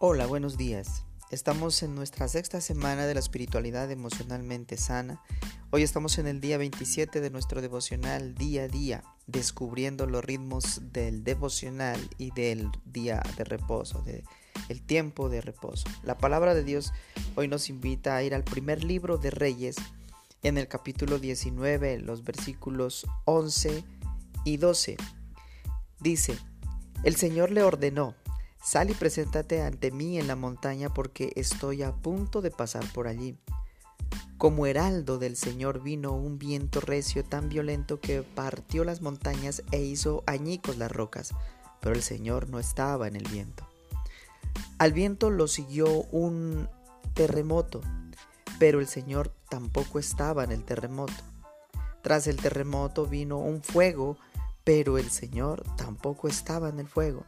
Hola, buenos días. Estamos en nuestra sexta semana de la espiritualidad emocionalmente sana. Hoy estamos en el día 27 de nuestro devocional día a día, descubriendo los ritmos del devocional y del día de reposo, de el tiempo de reposo. La palabra de Dios hoy nos invita a ir al primer libro de Reyes, en el capítulo 19, los versículos 11 y 12. Dice, el Señor le ordenó, Sal y preséntate ante mí en la montaña porque estoy a punto de pasar por allí. Como heraldo del Señor vino un viento recio tan violento que partió las montañas e hizo añicos las rocas, pero el Señor no estaba en el viento. Al viento lo siguió un terremoto, pero el Señor tampoco estaba en el terremoto. Tras el terremoto vino un fuego, pero el Señor tampoco estaba en el fuego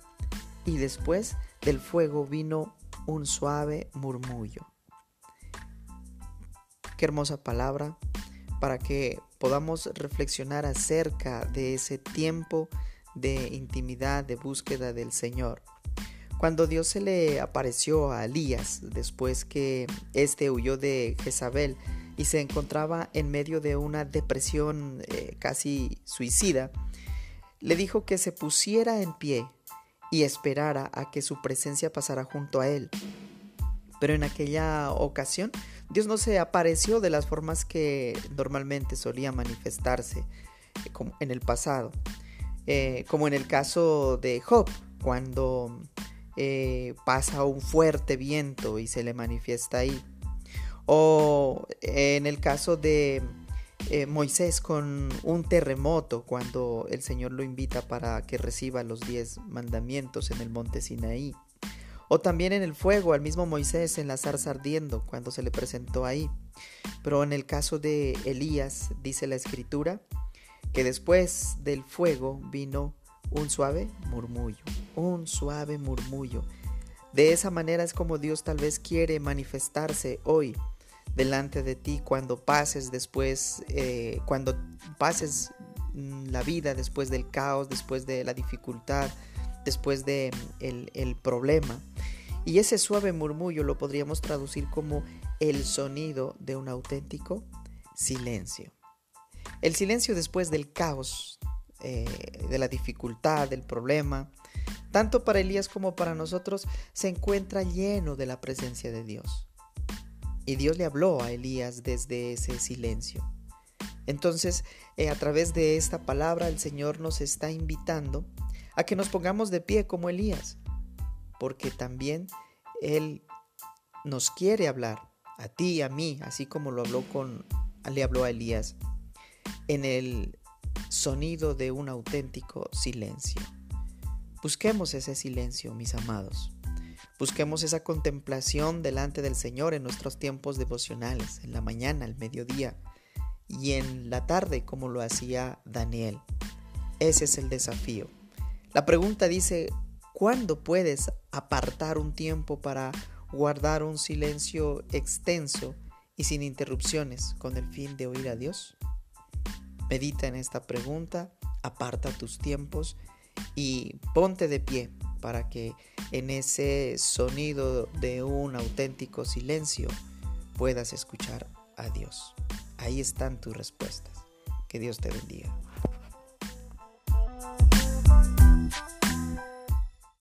y después del fuego vino un suave murmullo. Qué hermosa palabra para que podamos reflexionar acerca de ese tiempo de intimidad, de búsqueda del Señor. Cuando Dios se le apareció a Elías después que éste huyó de Jezabel y se encontraba en medio de una depresión eh, casi suicida, le dijo que se pusiera en pie y esperara a que su presencia pasara junto a él. Pero en aquella ocasión Dios no se apareció de las formas que normalmente solía manifestarse eh, en el pasado, eh, como en el caso de Job, cuando eh, pasa un fuerte viento y se le manifiesta ahí, o en el caso de eh, Moisés con un terremoto cuando el Señor lo invita para que reciba los diez mandamientos en el monte Sinaí. O también en el fuego al mismo Moisés en la zarza ardiendo cuando se le presentó ahí. Pero en el caso de Elías dice la escritura que después del fuego vino un suave murmullo, un suave murmullo. De esa manera es como Dios tal vez quiere manifestarse hoy delante de ti cuando pases después, eh, cuando pases mm, la vida después del caos, después de la dificultad, después de mm, el, problema. Y ese suave murmullo lo podríamos traducir como el sonido de un auténtico silencio. El silencio después del caos, eh, de la dificultad, del problema, tanto para Elías como para nosotros, se encuentra lleno de la presencia de Dios. Y Dios le habló a Elías desde ese silencio. Entonces, eh, a través de esta palabra, el Señor nos está invitando a que nos pongamos de pie como Elías, porque también Él nos quiere hablar, a ti y a mí, así como lo habló con, le habló a Elías, en el sonido de un auténtico silencio. Busquemos ese silencio, mis amados. Busquemos esa contemplación delante del Señor en nuestros tiempos devocionales, en la mañana, al mediodía y en la tarde como lo hacía Daniel. Ese es el desafío. La pregunta dice, ¿cuándo puedes apartar un tiempo para guardar un silencio extenso y sin interrupciones con el fin de oír a Dios? Medita en esta pregunta, aparta tus tiempos y ponte de pie para que en ese sonido de un auténtico silencio puedas escuchar a Dios. Ahí están tus respuestas. Que Dios te bendiga.